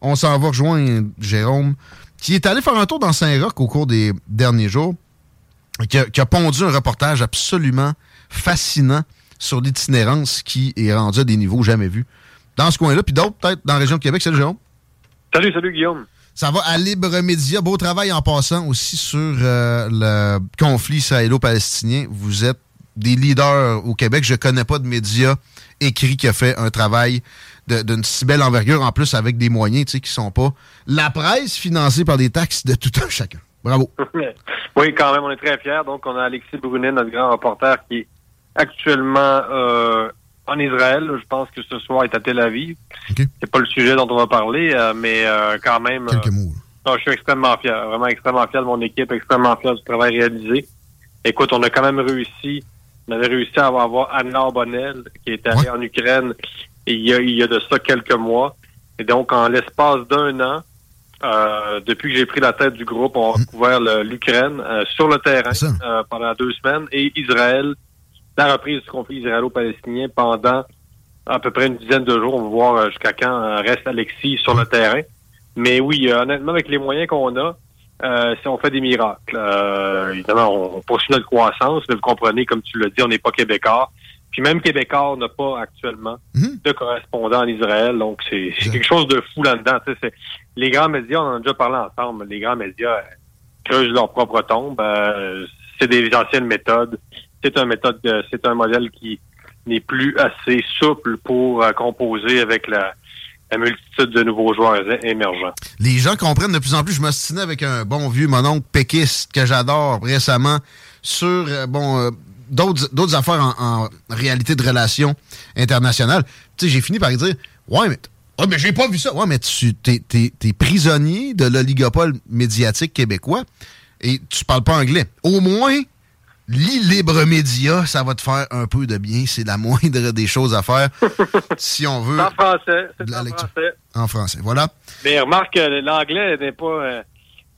On s'en va rejoindre Jérôme, qui est allé faire un tour dans Saint-Roch au cours des derniers jours, qui a, qui a pondu un reportage absolument fascinant sur l'itinérance qui est rendu à des niveaux jamais vus dans ce coin-là, puis d'autres peut-être dans la région de Québec. Salut Jérôme. Salut, salut Guillaume. Ça va à Libre Média. Beau travail en passant aussi sur euh, le conflit israélo-palestinien. Vous êtes des leaders au Québec. Je connais pas de média écrit qui a fait un travail d'une si belle envergure, en plus avec des moyens tu sais, qui sont pas la presse financée par des taxes de tout un chacun. Bravo. oui, quand même, on est très fiers. Donc, on a Alexis Brunet, notre grand reporter, qui est actuellement euh, en Israël. Je pense que ce soir, il est à Tel Aviv. C'est pas le sujet dont on va parler, euh, mais euh, quand même... Quelques mots. je suis extrêmement fier, vraiment extrêmement fier de mon équipe, extrêmement fier du travail réalisé. Écoute, on a quand même réussi, on avait réussi à avoir Anna Bonnel, qui est allée en Ukraine il y, a, il y a de ça quelques mois. Et donc, en l'espace d'un an, euh, depuis que j'ai pris la tête du groupe, on a couvert le- l'Ukraine euh, sur le terrain euh, pendant deux semaines et Israël, la reprise du conflit israélo-palestinien pendant à peu près une dizaine de jours. On va voir euh, jusqu'à quand euh, reste Alexis sur le terrain. Mais oui, euh, honnêtement, avec les moyens qu'on a, euh, si on fait des miracles. Euh, évidemment, on, on poursuit notre croissance, mais vous comprenez, comme tu l'as dit, on n'est pas québécois. Puis même Québécois n'a pas actuellement de correspondant en Israël, donc c'est quelque chose de fou là-dedans. Les grands médias, on en a déjà parlé ensemble, les grands médias euh, creusent leur propre tombe. euh, c'est des anciennes méthodes. C'est un méthode, de- c'est un modèle qui n'est plus assez souple pour euh, composer avec la, la multitude de nouveaux joueurs émergents. Les gens comprennent de plus en plus. Je m'ostinais avec un bon vieux mononcle péquiste que j'adore récemment sur euh, bon euh, d'autres d'autres affaires en, en réalité de relations internationales. Tu sais, j'ai fini par dire Ouais, mais ouais, mais j'ai pas vu ça. Ouais, mais tu t'es, t'es prisonnier de l'oligopole médiatique québécois et tu parles pas anglais. Au moins, lis Libre Média, ça va te faire un peu de bien. C'est la moindre des choses à faire si on veut En français, c'est en français. en français. Voilà. Mais remarque que l'anglais n'est pas euh,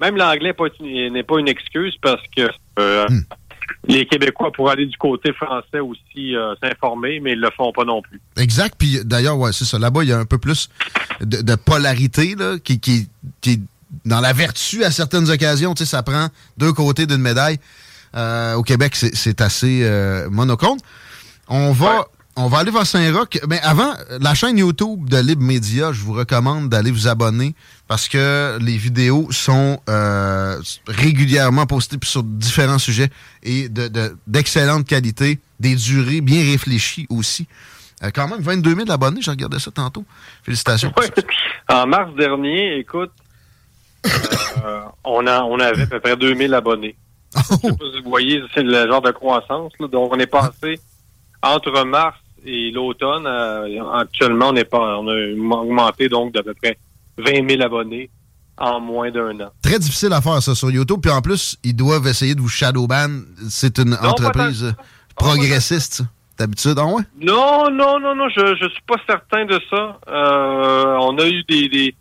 même l'anglais n'est pas une excuse parce que euh, les Québécois pourraient aller du côté français aussi euh, s'informer, mais ils le font pas non plus. Exact. Puis d'ailleurs, ouais, c'est ça. Là-bas, il y a un peu plus de, polarité là, qui, dans la vertu à certaines occasions. Tu sais, ça prend deux côtés d'une médaille. Euh, au Québec, c'est assez euh. On va, on va aller vers Saint-Roch. Mais avant, la chaîne YouTube de Libre Média, je vous recommande d'aller vous abonner parce que les vidéos sont euh, régulièrement postées sur différents sujets et de- de- d'excellente qualité, des durées bien réfléchies aussi. Euh, quand même, 22 000 abonnés, j'ai regardé ça tantôt. Félicitations. En mars dernier, écoute, euh, on a on avait à peu près 2000 abonnés. Oh. Je sais pas si vous voyez, c'est le genre de croissance. là. Donc, on est passé entre mars et l'automne. euh, actuellement, on est pas, on a augmenté donc d'à peu près 20 000 abonnés en moins d'un an. Très difficile à faire ça sur YouTube. Puis en plus, ils doivent essayer de vous shadowban. C'est une entreprise euh, progressiste. D'habitude, ouais? Non, non, non, non, je je suis pas certain de ça. Euh, on a eu des des,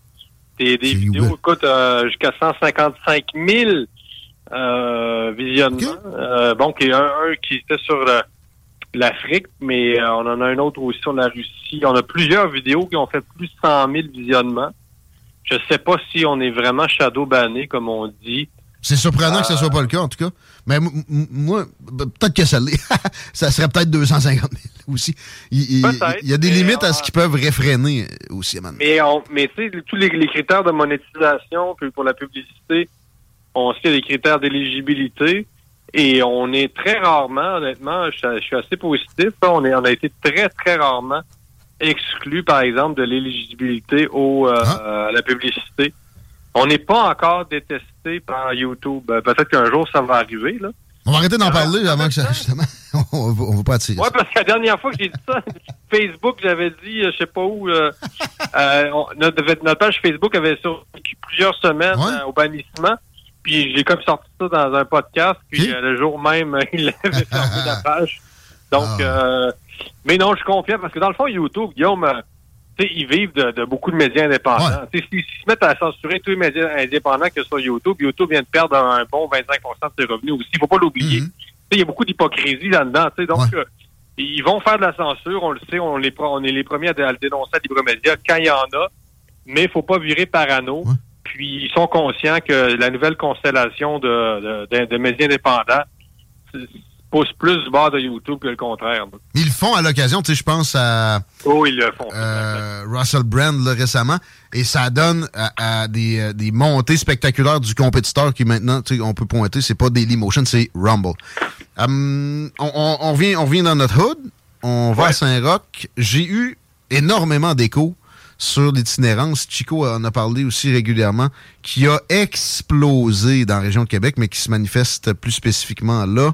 des, des vidéos, écoute, euh, jusqu'à 155 000 euh, visionnements. Euh, bon, qui est un, un qui était sur le- l'Afrique, mais euh, on en a un autre aussi sur la Russie. On a plusieurs vidéos qui ont fait plus de 100 000 visionnements. Je sais pas si on est vraiment shadow banné, comme on dit. C'est surprenant que ce Euh, soit pas le cas, en tout cas. Mais moi, peut-être que ça l'est. ça serait peut-être 250 000. aussi. Il, y a des limites à ce qu'ils peuvent réfréner aussi. Mais, on, mais tu sais, tous les, critères de monétisation pour la publicité, on sait des critères d'éligibilité. Et on est très rarement, honnêtement, je, suis assez positif, on, est, on a été très, très rarement exclu, par exemple, de l'éligibilité au, euh, ah. à la publicité. On n'est pas encore détesté par YouTube. Euh, peut-être qu'un jour, ça va arriver. Là. On va arrêter d'en parler avant que ça, justement, on ne va pas attirer. Oui, parce que la dernière fois que j'ai dit ça, Facebook, j'avais dit, euh, je sais pas où, euh, notre, page Facebook avait survécu plusieurs semaines au bannissement. Puis j'ai comme sorti ça dans un podcast, puis le jour même, il avait fermé la page. Donc, ah. Mais non, je suis confiant parce que dans le fond, YouTube, Guillaume, ils vivent de, beaucoup de médias indépendants. S'ils se mettent à censurer tous les médias indépendants que sur YouTube, YouTube vient de perdre un bon 25% de ses revenus aussi. Il faut pas l'oublier. Mhm. Il y a beaucoup d'hypocrisie là-dedans. Donc, euh, ils vont faire de la censure, on le sait, on, les, on est les premiers à, le dénoncer à Libre Média quand il y en a, mais il faut pas virer parano. Puis ils sont conscients que la nouvelle constellation de, de, de médias indépendants, pousse plus du bord de YouTube que le contraire. Ils le font à l'occasion, tu sais, je pense à... Oh, ils le font. Euh, Russell Brand, là, récemment, et ça donne à, des, euh, des, montées spectaculaires du compétiteur qui maintenant, tu sais, on peut pointer, c'est pas Dailymotion, c'est Rumble. Hum, on, on, vient, on vient dans notre hood, on va à Saint-Roch. J'ai eu énormément d'échos sur l'itinérance. Chico en a parlé aussi régulièrement, qui a explosé dans la région de Québec, mais qui se manifeste plus spécifiquement là.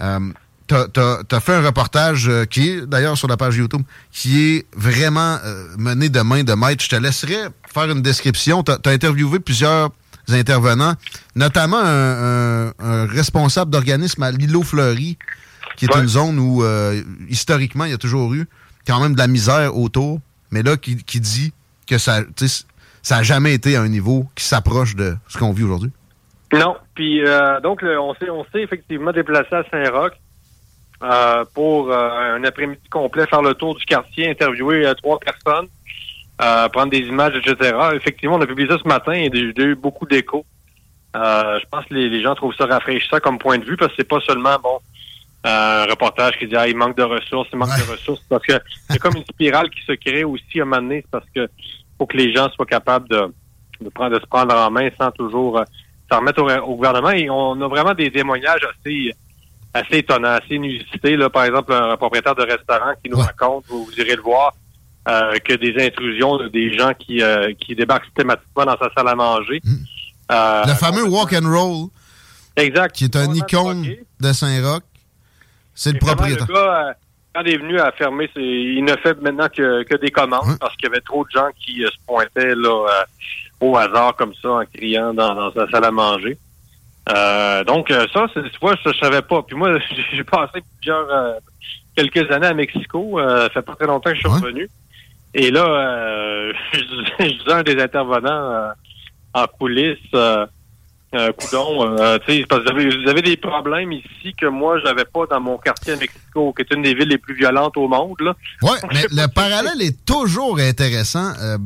Euh, tu as, fait un reportage euh, qui est d'ailleurs sur la page YouTube, qui est vraiment euh, mené de main de maître. Je te laisserai faire une description. Tu as, interviewé plusieurs intervenants, notamment un, responsable d'organisme à l'îlot Fleury, qui est une zone où, historiquement, il y a toujours eu quand même de la misère autour, mais là, qui, qui dit que ça ça n'a jamais été à un niveau qui s'approche de ce qu'on vit aujourd'hui. Non. Puis euh, donc on s'est on s'est effectivement déplacé à Saint-Roch euh, pour euh, un après-midi complet, faire le tour du quartier, interviewer trois personnes, prendre des images, etc. Effectivement, on a publié ça ce matin et j'ai eu beaucoup d'échos. je pense que les, gens trouvent ça rafraîchissant comme point de vue parce que c'est pas seulement bon un reportage qui dit ah, il manque de ressources, il manque de ressources parce que c'est comme une spirale qui se crée aussi à un moment donné, parce que faut que les gens soient capables de, de prendre de se prendre en main sans toujours s'en remettre au, gouvernement. Et on a vraiment des témoignages assez assez étonnants, assez inusités. Là, par exemple, un propriétaire de restaurant qui nous raconte, vous, irez le voir, euh, que des intrusions des gens qui, euh, qui débarquent systématiquement dans sa salle à manger. Hmm. Euh, le fameux walk and roll. Exact. Qui est un icône de Saint-Roch. C'est le propriétaire. Le gars, quand il est venu à fermer, il ne fait maintenant que, que des commandes parce qu'il y avait trop de gens qui se pointaient là au hasard comme ça en criant dans, sa salle à manger. Euh, donc euh, ça, tu vois, je, ne savais pas. Puis moi, j'ai passé plusieurs euh, quelques années à Mexico. ça fait pas très longtemps que je suis revenu. Et là, je, disais un des intervenants en coulisses euh, coudon, euh, parce que vous avez, des problèmes ici que moi, j'avais pas dans mon quartier à Mexico, qui est une des villes les plus violentes au monde. Ouais, mais le parallèle est toujours intéressant. Euh,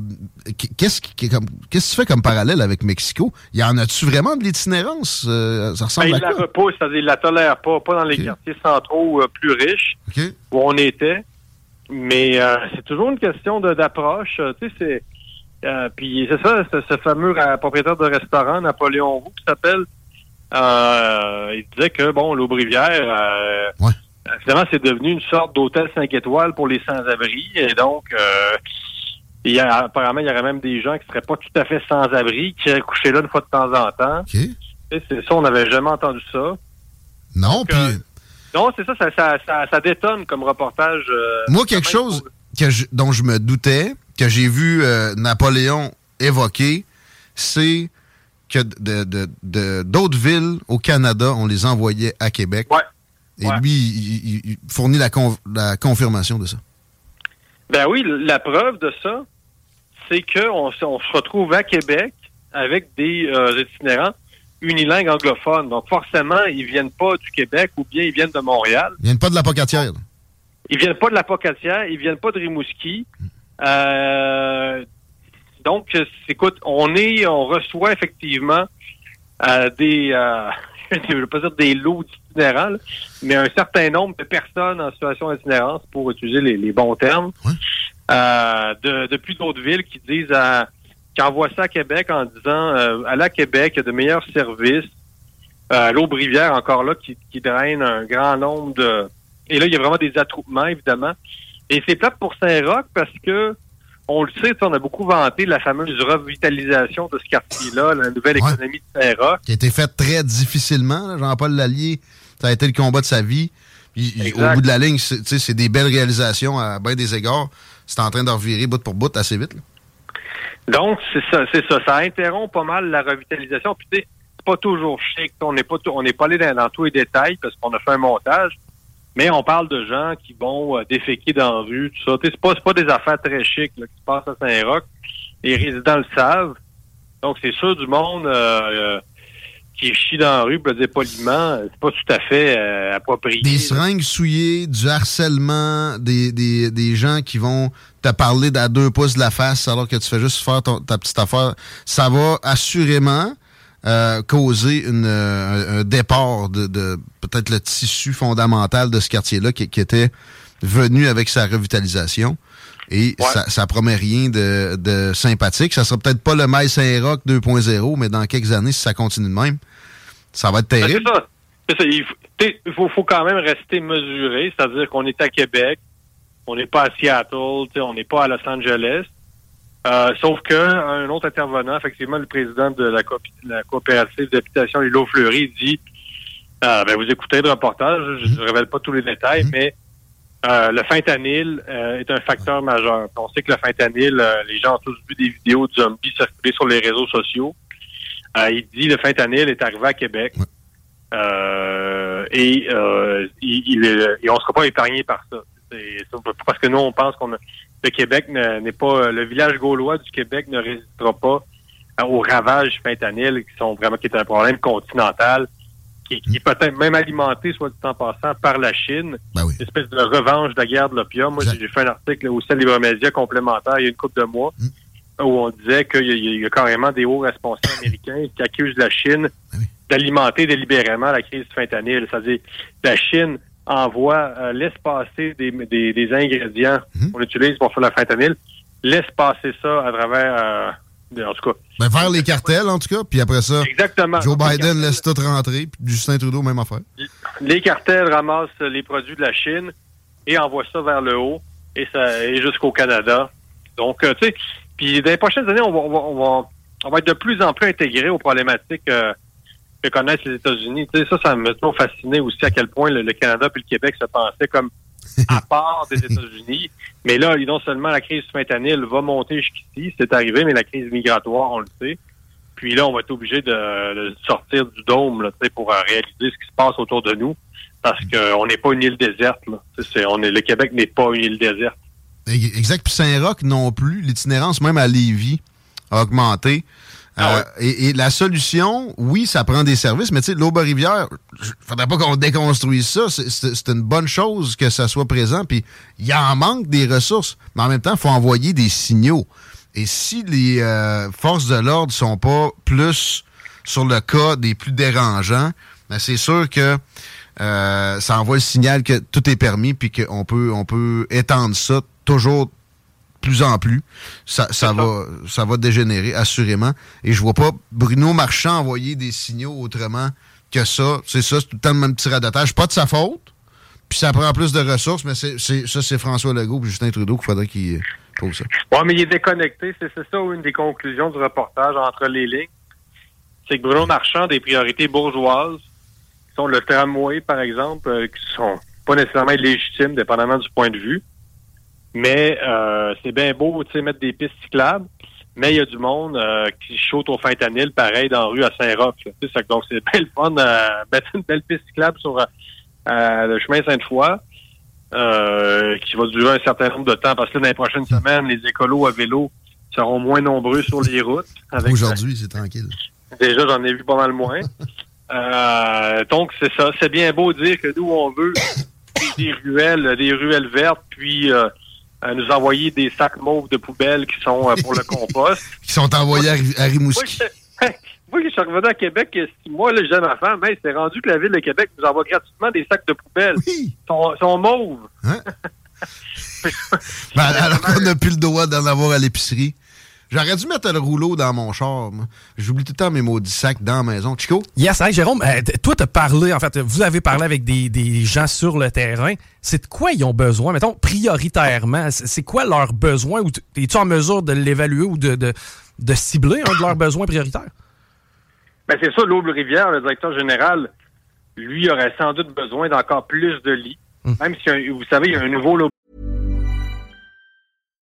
qu'est-ce que tu fais comme parallèle avec Mexico? Y en a-tu vraiment de l'itinérance? Euh, ça ressemble ben, à quoi? Il la repousse, c'est-à-dire il la tolère pas, pas dans les quartiers centraux plus riches où on était. Mais c'est toujours une question d'approche. Tu sais, c'est euh, puis c'est ça, ce, fameux euh, propriétaire de restaurant, Napoléon Roux, qui s'appelle, euh, il disait que, bon, l'Aubrivière, euh, finalement, c'est devenu une sorte d'hôtel 5 étoiles pour les sans-abri. Et donc, il y a, apparemment, il y aurait même des gens qui seraient pas tout à fait sans-abri, qui iraient coucher là une fois de temps en temps. C'est ça, on n'avait jamais entendu ça. Non, puis... non, c'est ça ça, ça, ça, détonne comme reportage. Moi, quelque chose que dont je me doutais, que j'ai vu euh, Napoléon évoquer, c'est que de, d'autres villes au Canada, on les envoyait à Québec. Et lui, il, fournit la, la confirmation de ça. Ben oui, la preuve de ça, c'est qu'on on se retrouve à Québec avec des euh, itinérants unilingues anglophones. Donc forcément, ils viennent pas du Québec ou bien ils viennent de Montréal. Ils viennent pas de la Pocatière. Ils viennent pas de la Pocatière, ils viennent pas de Rimouski. Euh, donc, écoute, on est, on reçoit effectivement euh, des, euh, je ne veux pas dire des lots d'itinérants, là, mais un certain nombre de personnes en situation d'itinérance, pour utiliser les, les bons termes, Ouais. euh, de, depuis d'autres villes qui disent à, qui envoient ça à Québec en disant euh, à Québec, il y a de meilleurs services. Euh, L'Aube-Rivière, encore là, qui, qui draine un grand nombre de. Et là, il y a vraiment des attroupements, évidemment. Et c'est plate pour Saint-Roch parce que on le sait, on a beaucoup vanté la fameuse revitalisation de ce quartier-là, la nouvelle Ouais. économie de Saint-Roch. Qui a été fait très difficilement. Jean-Paul Lallier, ça a été le combat de sa vie. Puis, au bout de la ligne, c'est des belles réalisations à bien des égards. C'est en train de revirer bout pour bout assez vite. là. Donc, c'est ça, c'est ça. Ça interrompt pas mal la revitalisation. Puis, c'est pas toujours chic. On n'est pas, tout- on n'est pas allé dans, dans tous les détails parce qu'on a fait un montage. Mais on parle de gens qui vont euh, déféquer dans la rue, tout ça. C'est pas, pas des affaires très chic là, qui se passent à Saint-Roch. Les résidents le savent. Donc, c'est sûr du monde euh, euh, qui chie dans la rue, pour le dire poliment, c'est pas tout à fait euh, approprié. Des seringues souillées, du harcèlement, des, des, des gens qui vont te parler d'à deux pouces de la face alors que tu fais juste faire ton- ta petite affaire. Ça va assurément euh, causer une, euh, un, départ de, de peut-être le tissu fondamental de ce quartier-là qui, qui était venu avec sa revitalisation. Et Ouais. ça, ça promet rien de, de sympathique. Ça sera peut-être pas le Maïs Saint-Roch 2.0, mais dans quelques années, si ça continue de même, ça va être Ben, terrible. C'est ça. Ça. Il faut, faut, faut quand même rester mesuré, c'est-à-dire qu'on est à Québec, on n'est pas à Seattle, on n'est pas à Los Angeles. Euh, sauf que un autre intervenant, effectivement, le président de la, la coopérative d'habitation Lilo Fleury dit euh, ben, vous écoutez le reportage, je ne révèle pas tous les détails, Mhm. mais euh, le fentanyl euh, est un facteur majeur. On sait que le fentanyl, euh, les gens ont tous vu des vidéos de zombies circuler sur les réseaux sociaux. Euh, il dit le fentanyl est arrivé à Québec. Euh, et, euh, il, il est- et on ne sera pas épargné par ça. Parce que nous, on pense qu'on a- le Québec ne- n'est pas le village gaulois du Québec ne résistera pas euh, aux ravages du fentanyl qui sont vraiment qui est un problème continental qui, qui est peut-être même alimenté, soit dit en passant, par la Chine, Ben oui. une espèce de revanche de la guerre de l'opium. Moi, j'ai fait un article au Ciel Libre Média complémentaire il y a une couple de mois Mm. où on disait qu'il y, y a carrément des hauts responsables américains qui accusent la Chine oui. d'alimenter délibérément la crise du fentanyl. C'est-à-dire la Chine envoie, euh, laisse passer des, des, des ingrédients Mhm. qu'on utilise pour faire le fentanyl, laisse passer ça à travers, euh, en tout cas, Ben, vers les cartels, en tout cas. Puis après ça, exactement. Joe Biden laisse tout rentrer. Puis Justin Trudeau, même affaire. les cartels ramassent les produits de la Chine et envoient ça vers le haut et ça et jusqu'au Canada. Donc, euh, tu sais, puis dans les prochaines années, on va, on va, on va, on va être de plus en plus intégré aux problématiques euh, que connaissent les États-Unis. Ça, ça m'a toujours fasciné aussi à quel point le, le Canada puis le Québec se pensaient comme à part des États-Unis. Mais là, non seulement la crise fentanyl va monter jusqu'ici, c'est arrivé, mais la crise migratoire, on le sait. Puis là, on va être obligé de, de sortir du dôme là, pour euh, réaliser ce qui se passe autour de nous. Parce qu'on n'est pas une île déserte. Là. On est, le Québec n'est pas une île déserte. Exact. Puis Saint-Roch non plus. L'itinérance, même à Lévis, a augmenté. Ah Euh, et, et la solution, oui, ça prend des services, mais tu sais, l'Aube-Rivière, il faudrait pas qu'on déconstruise ça. C'est une bonne chose que ça soit présent. Puis il y en manque des ressources. Mais en même temps, il faut envoyer des signaux. Et si les euh, forces de l'ordre sont pas plus sur le cas des plus dérangeants, ben c'est sûr que euh, ça envoie le signal que tout est permis puis qu'on peut, on peut étendre ça toujours plus en plus. Ça, ça, C'est ça. va, ça va dégénérer, assurément. Et je vois pas Bruno Marchand envoyer des signaux autrement que ça. C'est ça, c'est tout le temps le même petit radotage. Pas de sa faute. Puis ça prend plus de ressources, mais c'est, ça, c'est François Legault et Justin Trudeau qu'il faudrait qu'ils trouvent ça. Ouais, mais il est déconnecté. C'est ça une des conclusions du reportage entre les lignes. C'est que Bruno Marchand a des priorités bourgeoises, qui sont le tramway, par exemple, euh, qui sont pas nécessairement légitimes, dépendamment du point de vue. Mais euh, c'est bien beau, tu sais, mettre des pistes cyclables. Mais il y a du monde euh, qui saute au fentanyl, pareil, dans la rue à Saint-Roch. Donc, c'est bien le fun euh, mettre une belle piste cyclable sur euh, euh, le chemin Sainte-Foy. euh, qui va durer un certain nombre de temps parce que là, dans les prochaines semaines, les écolos à vélo seront moins nombreux sur les routes. Aujourd'hui, c'est tranquille. Déjà, j'en ai vu pas mal moins. Euh, donc, c'est ça. C'est bien beau dire que nous, on veut des ruelles, des ruelles vertes, puis euh, euh, nous envoyer des sacs mauves de poubelles qui sont euh, pour le compost. Qui sont envoyés à, à Moi, Rimouski. je- moi, je suis revenu à Québec six mois, j'ai ma femme, mais c'est rendu que la ville de Québec nous envoie gratuitement des sacs de poubelle. Oui. Ils sont, sont mauves. Hein? Ben, alors qu'on n'a plus le droit d'en avoir à l'épicerie. J'aurais dû mettre le rouleau dans mon char. moi. J'oublie tout le temps mes maudits sacs dans la maison. Chico? Yes, hey, Jérôme, euh, toi, t'as parlé, en fait, vous avez parlé avec des, des gens sur le terrain. C'est de quoi ils ont besoin, mettons, prioritairement? C'est quoi leurs besoins? Es-tu en mesure de l'évaluer ou de, de, de cibler un de leurs besoins prioritaires? Ben, c'est ça, l'Aube Rivière, le directeur général, lui, aurait sans doute besoin d'encore plus de lits. Même si, vous savez, il y a un nouveau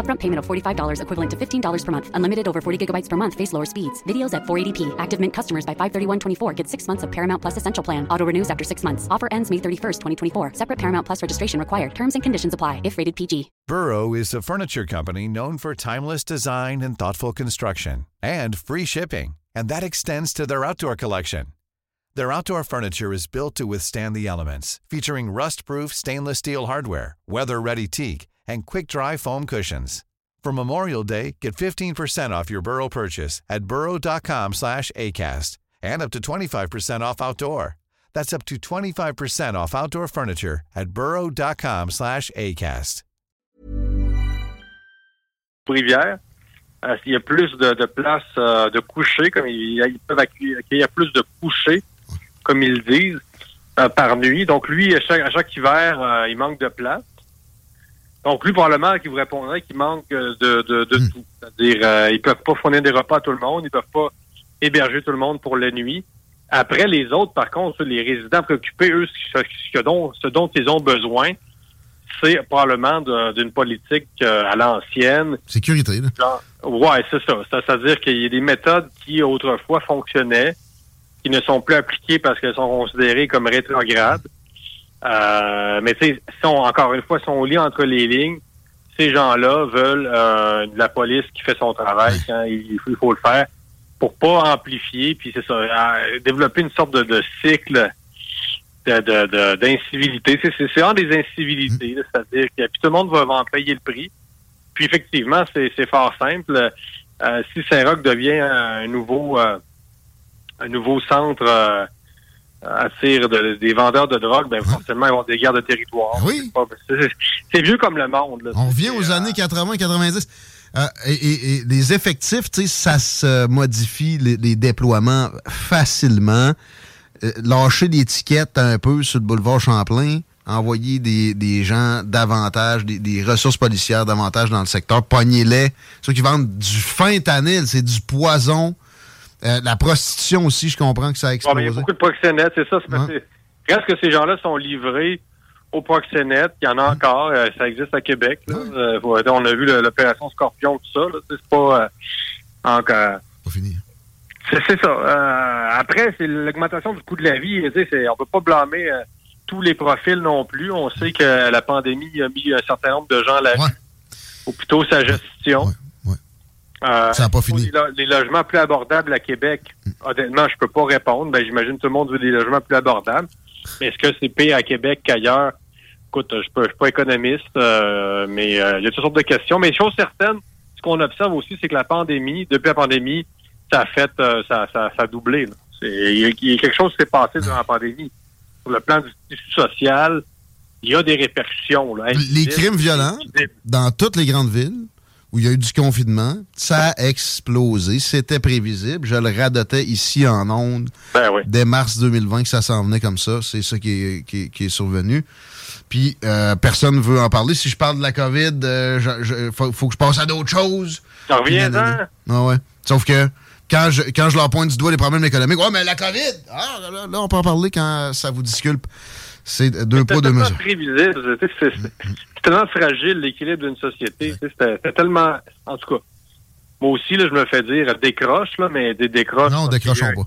Upfront payment of $45 equivalent to $15 per month. Unlimited over 40 gigabytes per month. Face lower speeds. Videos at 480p. Active Mint customers by 531.24 get six months of Paramount Plus Essential Plan. Auto renews after six months. Offer ends May 31st, 2024. Separate Paramount Plus registration required. Terms and conditions apply if rated PG. Burrow is a furniture company known for timeless design and thoughtful construction and free shipping, and that extends to their outdoor collection. Their outdoor furniture is built to withstand the elements, featuring rust-proof stainless steel hardware, weather-ready teak, and quick-dry foam cushions. For Memorial Day, get 15% off your Burrow purchase at burrow.com slash ACAST and up to 25% off outdoor. That's up to 25% off outdoor furniture at burrow.com slash ACAST. Rivière. Euh, il y a plus de, de places euh, de coucher, comme ils, ils peuvent accueillir, accueillir plus de couchers, comme ils disent, euh, par nuit. Donc lui, à chaque, à chaque hiver, euh, il manque de place. Donc lui, probablement, qui vous répondrait qu'il manque euh, de, de, de tout. C'est-à-dire, euh, ils peuvent pas fournir des repas à tout le monde, ils peuvent pas héberger tout le monde pour la nuit. Après, les autres, par contre, les résidents préoccupés, eux, ce, ce dont, ce dont ils ont besoin, c'est probablement d'une politique euh, à l'ancienne, Sécurité, là. Genre, ouais, c'est ça. C'est- C'est-à-dire qu'il y a des méthodes qui autrefois fonctionnaient, qui ne sont plus appliquées parce qu'elles sont considérées comme rétrogrades. Euh, mais tu sais, si on- encore une fois, si on lit entre les lignes, ces gens-là veulent euh, de la police qui fait son travail quand il, faut- il faut le faire pour pas amplifier, puis c'est ça, euh, développer une sorte de, de cycle de, de, de- d'incivilité. C'est, vraiment des incivilités, c'est-à-dire que puis tout le monde va, en payer le prix. Puis effectivement, c'est, c'est fort simple. Euh, si Saint-Roch devient un nouveau euh, un nouveau centre euh, attire de- des vendeurs de drogue, ben forcément, ils vont des guerres de territoire. Ah oui. C'est, vieux comme le monde. là. On revient aux euh, années 80-90. Euh, et, et- et les effectifs, tu sais, ça se modifie, les, les déploiements, facilement. Euh, lâcher l'étiquette un peu sur le boulevard Champlain, envoyer des, des gens davantage, des, des ressources policières davantage dans le secteur, pognez-les. Ceux qui vendent du fentanyl, c'est du poison. Euh, la prostitution aussi, je comprends que ça a Bon, ben, il y a explosé. beaucoup de proxénètes, c'est ça. Ouais. que reste que ces gens-là sont livrés aux proxénètes. Il y en a encore. euh, ça existe à Québec. là. Euh, on a vu l'opération Scorpion, tout ça. C'est pas encore. Pas fini. C'est ça. Après, c'est l'augmentation du coût de la vie. On peut pas blâmer tous les profils non plus. On sait que la pandémie a mis un certain nombre de gens à la Ouais. ou plutôt sa gestion. Euh, Ça a pas fini. Les, lo- les logements plus abordables à Québec, honnêtement, je peux pas répondre. Ben, j'imagine que tout le monde veut des logements plus abordables. Mais est-ce que c'est pire à Québec qu'ailleurs? Écoute, je je suis pas économiste, euh, mais euh, il y a toutes sortes de questions. Mais chose certaine, ce qu'on observe aussi, c'est que la pandémie, depuis la pandémie, ça a fait, euh, ça, ça, ça a doublé. Il y, a- il y a quelque chose qui s'est passé durant la pandémie. Sur le plan du tissu social, il y a des répercussions. Là, Les crimes violents, dans toutes les grandes villes où il y a eu du confinement, ça a explosé. C'était prévisible. Je le radotais ici en ondes Ben oui. dès mars 2020 que ça s'en venait comme ça. C'est ça qui est, qui est- qui est survenu. Puis euh, personne ne veut en parler. Si je parle de la COVID, il faut, faut que je passe à d'autres choses. Reviens-en. Ah ouais. Sauf que quand je, quand je leur pointe du doigt les problèmes économiques, ouais, mais la COVID, ah, là, là, on peut en parler quand ça vous disculpe. C'est deux poids, deux mesures. prévisible. sais, C'est tellement fragile, l'équilibre d'une société. c'est tellement... En tout cas, moi aussi, là, je me fais dire décroche, là, mais des décroches... Non, décrochons pas.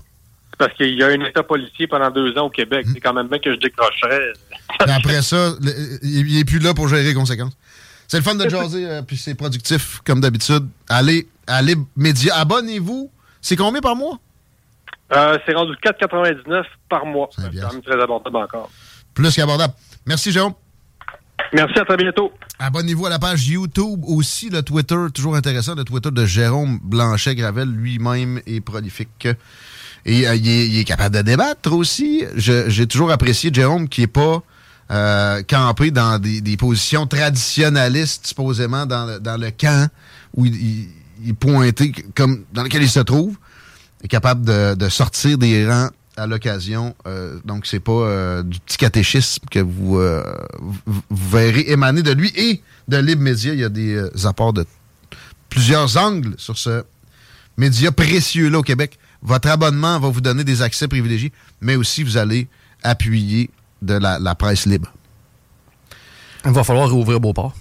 Parce qu'il y a un état policier pendant deux ans au Québec. C'est quand même bien que je décrocherais. Après ça, le- il il est plus là pour gérer les conséquences. C'est le fun de jaser, euh, puis c'est productif comme d'habitude. Allez, allez, médias, abonnez-vous C'est combien par mois? Euh, c'est rendu 4,99 par mois. C'est très abordable encore. Plus qu'abordable. Merci, Jérôme. Merci, à très bientôt. Abonnez-vous à la page YouTube aussi, le Twitter, toujours intéressant, le Twitter de Jérôme Blanchet-Gravel, lui-même est prolifique. Et euh, il, est, il est capable de débattre aussi. J'ai toujours apprécié Jérôme qui est pas euh, campé dans des, des positions traditionnalistes, supposément dans le, dans le camp où il, il- il est pointé comme dans lequel il se trouve. Est capable de, de sortir des rangs à l'occasion. Euh, donc, c'est pas euh, du petit catéchisme que vous, euh, vous, verrez émaner de lui et de Libre Média. Il y a des euh, apports de plusieurs angles sur ce média précieux-là au Québec. Votre abonnement va vous donner des accès privilégiés, mais aussi vous allez appuyer de la, la presse libre. Il va falloir réouvrir Beauport.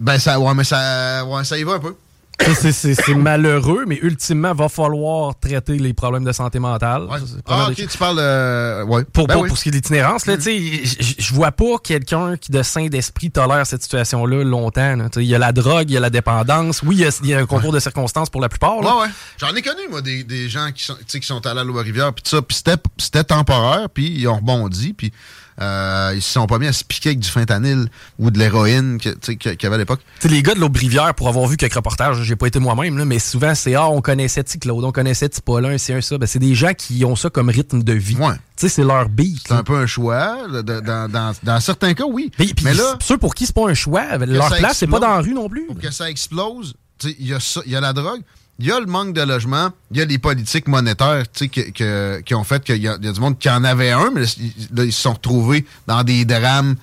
Ben, ça, ouais, mais ça, ouais, ça y va un peu. C'est- malheureux, mais ultimement, il va falloir traiter les problèmes de santé mentale. Ouais. Ah, ok, tu parles. euh, ouais. Pour, Ben pour, oui. pour ce qui est de l'itinérance, là, tu sais, je- vois pas quelqu'un qui, de sain d'esprit, tolère cette situation-là longtemps. Il y a la drogue, il y a la dépendance. Oui, il y a, il y a un concours de circonstances pour la plupart. Ouais. J'en ai connu, moi, des, des gens qui sont, qui sont allés à Loire-Rivière, puis tout ça, puis c'était, c'était temporaire, puis ils ont rebondi, puis euh, ils se sont pas mis à se piquer avec du fentanyl ou de l'héroïne qu'il y avait à l'époque. Les gars de l'Aube-Rivière, pour avoir vu quelques reportages, j'ai pas été moi-même, mais souvent, c'est Ah, on connaissait T. Claude, on connaissait T. Paulin, c'est un ça. Ben, c'est des gens qui ont ça comme rythme de vie. Ouais. C'est leur beat. C'est un peu un choix. de- de- dans, dans, dans certains cas, oui. Mais, là, ceux pour qui c'est pas un choix, leur place, c'est pas dans la rue non plus. pour que ça explose, il y, a ça- y a la drogue, il y a le manque de logement, il y a les politiques monétaires que- que- qui ont fait qu'il y, a il y a du monde qui en avait un, mais là, ils- se sont retrouvés dans des drames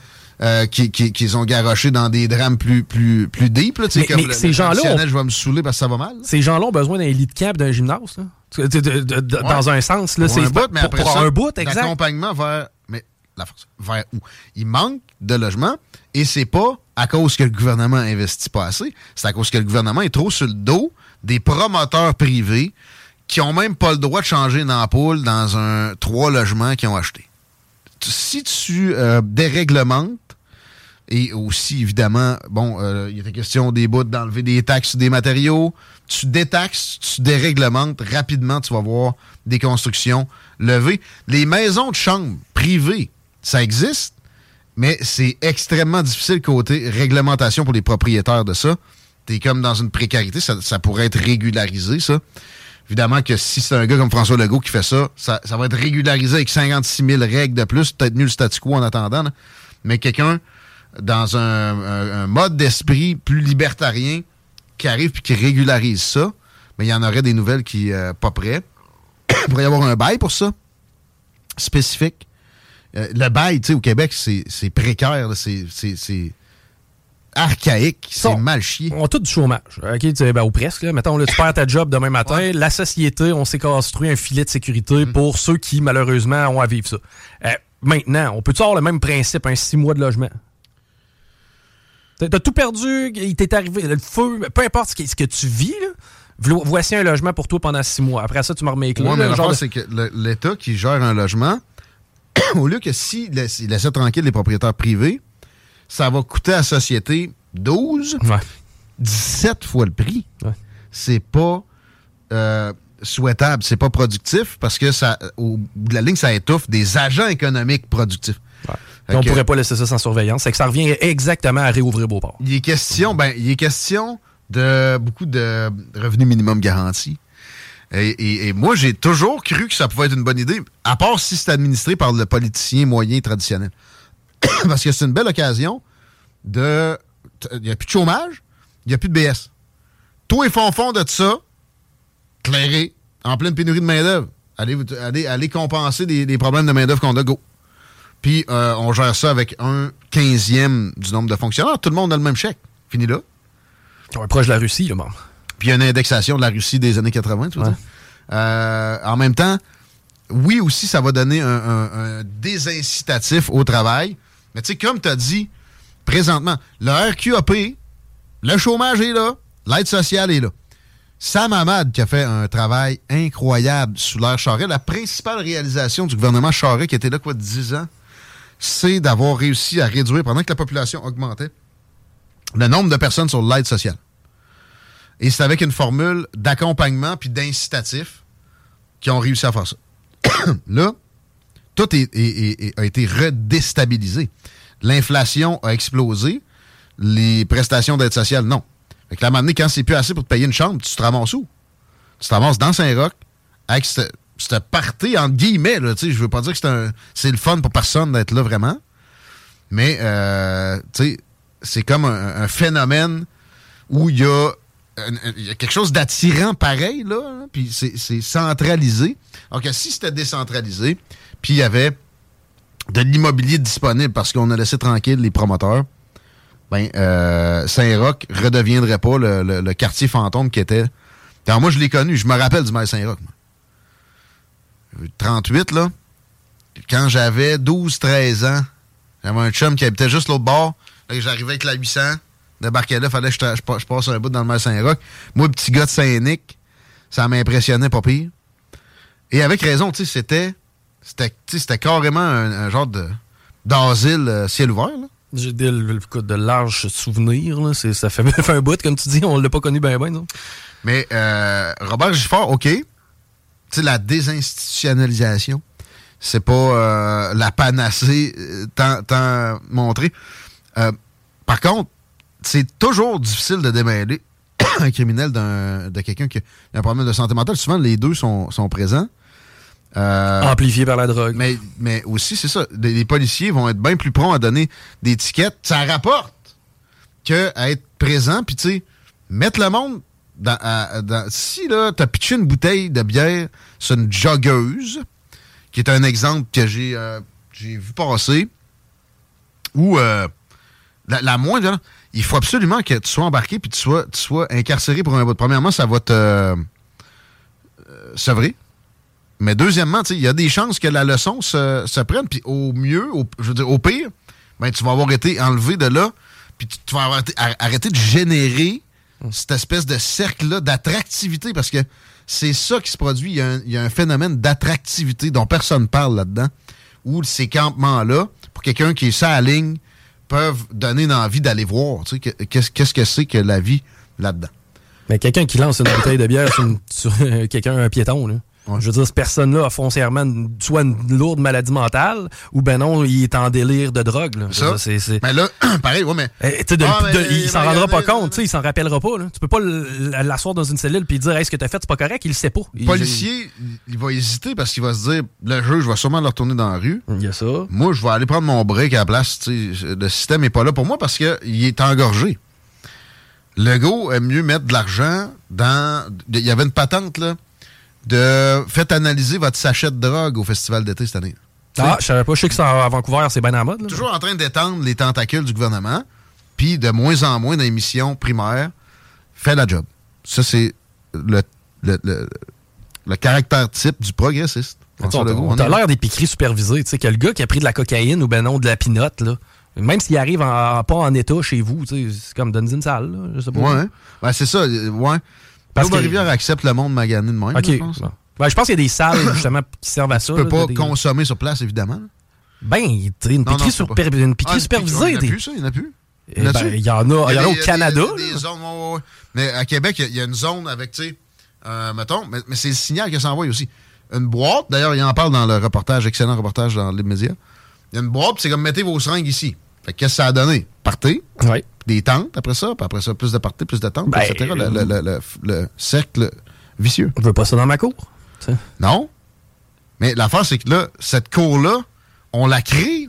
euh, qui, qui, qu'ils ont garoché dans des drames plus, plus, plus deep. Là, Mais- comme mais le- ces gens-là Je vais me saouler parce que ça va mal. là. Ces gens-là ont besoin d'un lit de camp, d'un gymnase. là. De- de- de- de- Ouais. Dans un sens. Là, c'est un bout, mais pour, après pour ça, un bout, exact. l'accompagnement vers... Mais la force, vers où? Il manque de logement et c'est pas à cause que le gouvernement investit pas assez, c'est à cause que le gouvernement est trop sur le dos des promoteurs privés qui ont même pas le droit de changer une ampoule dans un trois logements qu'ils ont acheté. Si tu euh, déréglementes, et aussi, évidemment, bon, euh, il était question des bouts d'enlever des taxes des matériaux. Tu détaxes, tu déréglementes, rapidement, tu vas voir des constructions levées. Les maisons de chambre privées, ça existe, mais c'est extrêmement difficile côté réglementation pour les propriétaires de ça. T'es comme dans une précarité, ça, pourrait être régularisé, ça. Évidemment que si c'est un gars comme François Legault qui fait ça, ça, va être régularisé avec 56 000 règles de plus, peut-être le statu quo en attendant. Mais quelqu'un dans un, mode d'esprit plus libertarien qui arrive puis qui régularise ça, mais il y en aurait des nouvelles qui euh, pas prêts. Il pourrait y avoir un bail pour ça, spécifique. Euh, le bail, tu sais, au Québec, c'est précaire, c'est archaïque, c'est mal chié. On a tout du chômage. OK, tu sais, ben, ou presque. Là. Mettons, là, tu perds ta job demain matin. La société, on s'est construit un filet de sécurité Mm. pour ceux qui, malheureusement, ont à vivre ça. Euh, maintenant, on peut-tu avoir le même principe, un six mois de logement? T'as tout perdu, il t'est arrivé le feu, peu importe ce que, ce que tu vis, là, vo- voici un logement pour toi pendant six mois. Après ça, tu me remets éclat. Ouais, là, mais le genre de- c'est que l'État qui gère un logement, au lieu que s'il laisse- il laissait tranquille les propriétaires privés, ça va coûter à la société 12, Ouais. 17 fois le prix. Ouais. C'est pas euh, souhaitable, c'est pas productif parce que ça, au bout de la ligne, ça étouffe des agents économiques productifs. Ouais. On que- pourrait pas laisser ça sans surveillance. C'est que ça revient exactement à réouvrir Beauport. Il est question, ben, il est question de beaucoup de revenus minimum garantis. Et, et- et moi, j'ai toujours cru que ça pouvait être une bonne idée, à part si c'est administré par le politicien moyen traditionnel. Parce que c'est une belle occasion de. Il n'y a plus de chômage, il n'y a plus de BS. Toi et fond fond de ça, clairé, en pleine pénurie de main-d'œuvre. Allez, allez, allez compenser les, les problèmes de main-d'œuvre qu'on a, go. Puis euh, on gère ça avec un quinzième du nombre de fonctionnaires. Tout le monde a le même chèque. Fini là. On est proche de la Russie, là, bon. Puis il y a une indexation de la Russie des années 80, tu Ouais. dire. Euh, en même temps, oui aussi, ça va donner un, un- un désincitatif au travail. Mais tu sais, comme tu as dit, présentement, le RQAP, le chômage est là, l'aide sociale est là. Sam Hamad qui a fait un travail incroyable sous l'ère Charest. La principale réalisation du gouvernement Charest, qui était là, quoi, 10 ans, c'est d'avoir réussi à réduire, pendant que la population augmentait, le nombre de personnes sur l'aide sociale. Et c'est avec une formule d'accompagnement puis d'incitatif qu'ils ont réussi à faire ça. là, tout a été redéstabilisé. L'inflation a explosé. Les prestations d'aide sociale, non. Fait que donné, quand c'est plus assez pour te payer une chambre, tu te ramasses où? Tu te ramasses dans Saint-Roch avec cette partie, entre guillemets, là, je veux pas dire que c'est le fun pour personne d'être là vraiment, mais euh, c'est comme un, phénomène où il y a, quelque chose d'attirant pareil, là, puis c'est centralisé. Donc, si c'était décentralisé, puis il y avait de l'immobilier disponible parce qu'on a laissé tranquille les promoteurs, ben, euh, Saint-Roch redeviendrait pas le, quartier fantôme qui était. Alors moi, je l'ai connu, je me rappelle du maire Saint-Roch. 38, là. Quand j'avais 12-13 ans, j'avais un chum qui habitait juste l'autre bord. J'arrivais avec la 800, débarquais là, fallait que je, passe un bout dans le maire Saint-Roch. Moi, petit gars de Saint-Nic, ça m'impressionnait pas pire. Et avec raison, tu sais, c'était c'était carrément un, genre d'asile euh, ciel ouvert. J'ai des de larges souvenirs. Là. Ça fait, un bout, comme tu dis, on l'a pas connu bien, bien. Non? Mais euh, Robert Gifford, OK. sais, la désinstitutionnalisation, c'est pas euh, la panacée tant, tant montrée. par contre, c'est toujours difficile de démêler un criminel de quelqu'un qui a un problème de santé mentale. Souvent, les deux sont, sont présents. Euh, Amplifié par la drogue. Mais, mais aussi, c'est ça. Les, policiers vont être bien plus prompts à donner des tickets. Ça rapporte que être présent, puis tu sais, mettre le monde dans, si là, t'as pitché une bouteille de bière c'est une joggeuse, qui est un exemple que j'ai euh, vu passer, où euh, la, moindre, il faut absolument que tu sois embarqué puis tu sois, tu sois incarcéré pour un bout. Premièrement, ça va te sevrer mais deuxièmement, il y a des chances que la leçon se, prenne, puis au mieux, au, pire, ben, tu vas avoir été enlevé de là, puis tu, vas avoir arrêter de générer cette espèce de cercle-là d'attractivité, parce que c'est ça qui se produit. Il y a un, phénomène d'attractivité dont personne ne parle là-dedans, où ces campements-là, pour quelqu'un qui est ça à ligne, peuvent donner une envie d'aller voir. Qu'est-ce que c'est que la vie là-dedans? Mais quelqu'un qui lance une bouteille de bière sur, sur quelqu'un, un piéton, là. Je veux dire, cette personne-là a foncièrement soit une lourde maladie mentale ou ben non, il est en délire de drogue. Là. Ça, Mais là, pareil, ouais, mais. Eh, ah, il s'en rendra pas compte, il s'en rappellera pas. Là. Tu peux pas l'asseoir dans une cellule puis dire hey, ce que tu as fait, c'est pas correct, il le sait pas. Le policier, il va hésiter parce qu'il va se dire le juge va sûrement le retourner dans la rue. Il y a ça. Moi, je vais aller prendre mon break à la place. Le système est pas là pour moi parce qu'il est engorgé. Le gars aime mieux mettre de l'argent dans. Il y avait une patente, là de faites analyser votre sachet de drogue au festival d'été cette année. Ah, je savais pas, je sais que à Vancouver, c'est bien à la mode. Toujours en train d'étendre les tentacules du gouvernement, puis de moins en moins d'émissions primaires, fait la job. Ça, c'est le, le, caractère type du progressiste. On a l'air des piqueries supervisées, tu sais, que le gars qui a pris de la cocaïne ou ben non, de la pinotte, là, même s'il arrive pas en état chez vous, c'est comme dans une salle, là, je sais pas. Ouais, ouais c'est ça, ouais. Parce que Rivière accepte le monde magané de même. je pense. Ben, je pense qu'il y a des salles justement qui servent à ça. Tu peux pas consommer sur place, évidemment. Ben, une piquerie, sur... une piquerie ah, supervisée. Il n'y en a plus, ça, il n'y en a plus? Ben, il y en a, y a au Canada. Des, zones, Mais à Québec, il y, a une zone avec, tu sais, euh, mettons, mais, c'est le signal que ça envoie aussi. Une boîte, d'ailleurs, il en parle dans le reportage, excellent reportage dans les médias. Il y a une boîte, c'est comme mettez vos seringues ici. Fait qu'est-ce que ça a donné? Partez. Oui des tentes après ça, puis après ça, plus de parties, plus de tentes, ben, etc. Le, cercle vicieux. On veut pas ça dans ma cour. Non. Mais l'affaire, c'est que là, cette cour-là, on l'a créée.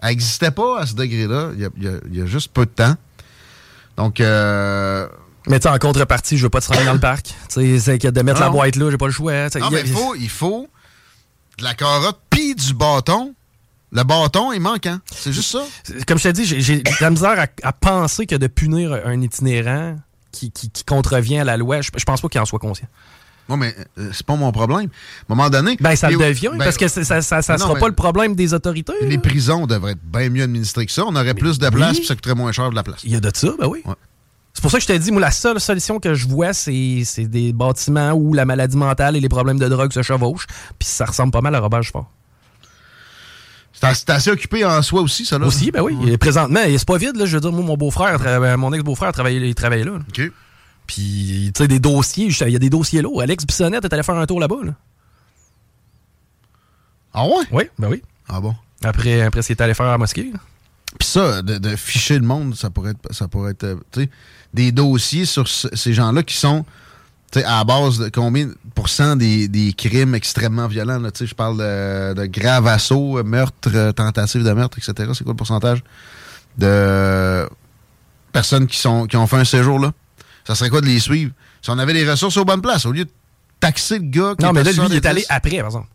Elle n'existait pas à ce degré-là. Il y, a, juste peu de temps. Donc. Euh, mais tu en contrepartie, je veux pas te rendre dans le parc. Tu sais, de mettre la boîte là, j'ai pas le choix. Non, mais il faut, il faut de la carotte puis du bâton le bâton est manquant. C'est juste ça. Comme je t'ai dit, j'ai la misère à, penser que de punir un itinérant qui, contrevient à la loi, je, pense pas qu'il en soit conscient. Non, mais euh, c'est pas mon problème. À un moment donné. Ben, ça le devient, ben, parce que ça, ça, sera pas le problème des autorités. Les prisons devraient être bien mieux administrées que ça. On aurait plus de place, puis ça coûterait moins cher de la place. Il y a de ça, ben oui. C'est pour ça que je t'ai dit, moi, la seule solution que je vois, c'est des bâtiments où la maladie mentale et les problèmes de drogue se chevauchent. Puis ça ressemble pas mal à Robert Fort. C'est assez occupé en soi aussi, ça, là. Aussi, ben oui. Présentement, c'est pas vide, là. Je veux dire, moi, mon beau-frère, mon ex-beau-frère, il travaillait là. OK. Puis, tu sais, des dossiers, il y a des dossiers lourds. Alex Bissonnette est allé faire un tour là-bas. Là. Ah ouais? Oui, ben oui. Ah bon? Après, après ce qu'il est allé faire à la mosquée. là. Puis ça, de, de ficher le monde, ça pourrait être, ça pourrait être euh, tu sais, des dossiers sur ce- ces gens-là qui sont à la base de combien de pourcents des, des crimes extrêmement violents. Je parle de, de grave assaut, meurtre, euh, tentative de meurtre, etc. C'est quoi le pourcentage de personnes qui, sont, qui ont fait un séjour là? Ça serait quoi de les suivre? Si on avait les ressources aux bonnes places, au lieu de taxer le gars qui Non, mais là, lui, il est allé 70. après, par exemple.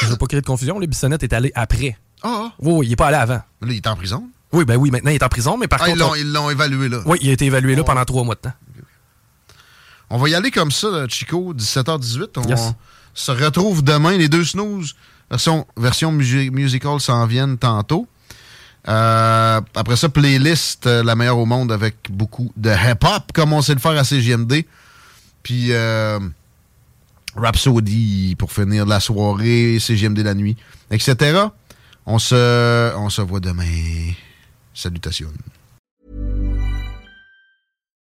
Je veux pas créer de confusion. Le Bissonnette est allé après. Ah, ah. Oui, oui, il est pas allé avant. Là, il est en prison. Oui, ben oui, maintenant, il est en prison, mais par Ah, contre. ils l'ont évalué là. Oui, il a été évalué là pendant trois mois de temps. On va y aller comme ça, là, Chico, 17h18. On Yes. se retrouve demain. Les deux snooze, version, version musi- musical, s'en viennent tantôt. Euh, après ça, playlist euh, la meilleure au monde avec beaucoup de hip-hop, comme on sait le faire à CGMD. Puis euh, Rhapsody pour finir la soirée, CGMD la nuit, etc. On se, on se voit demain. Salutations.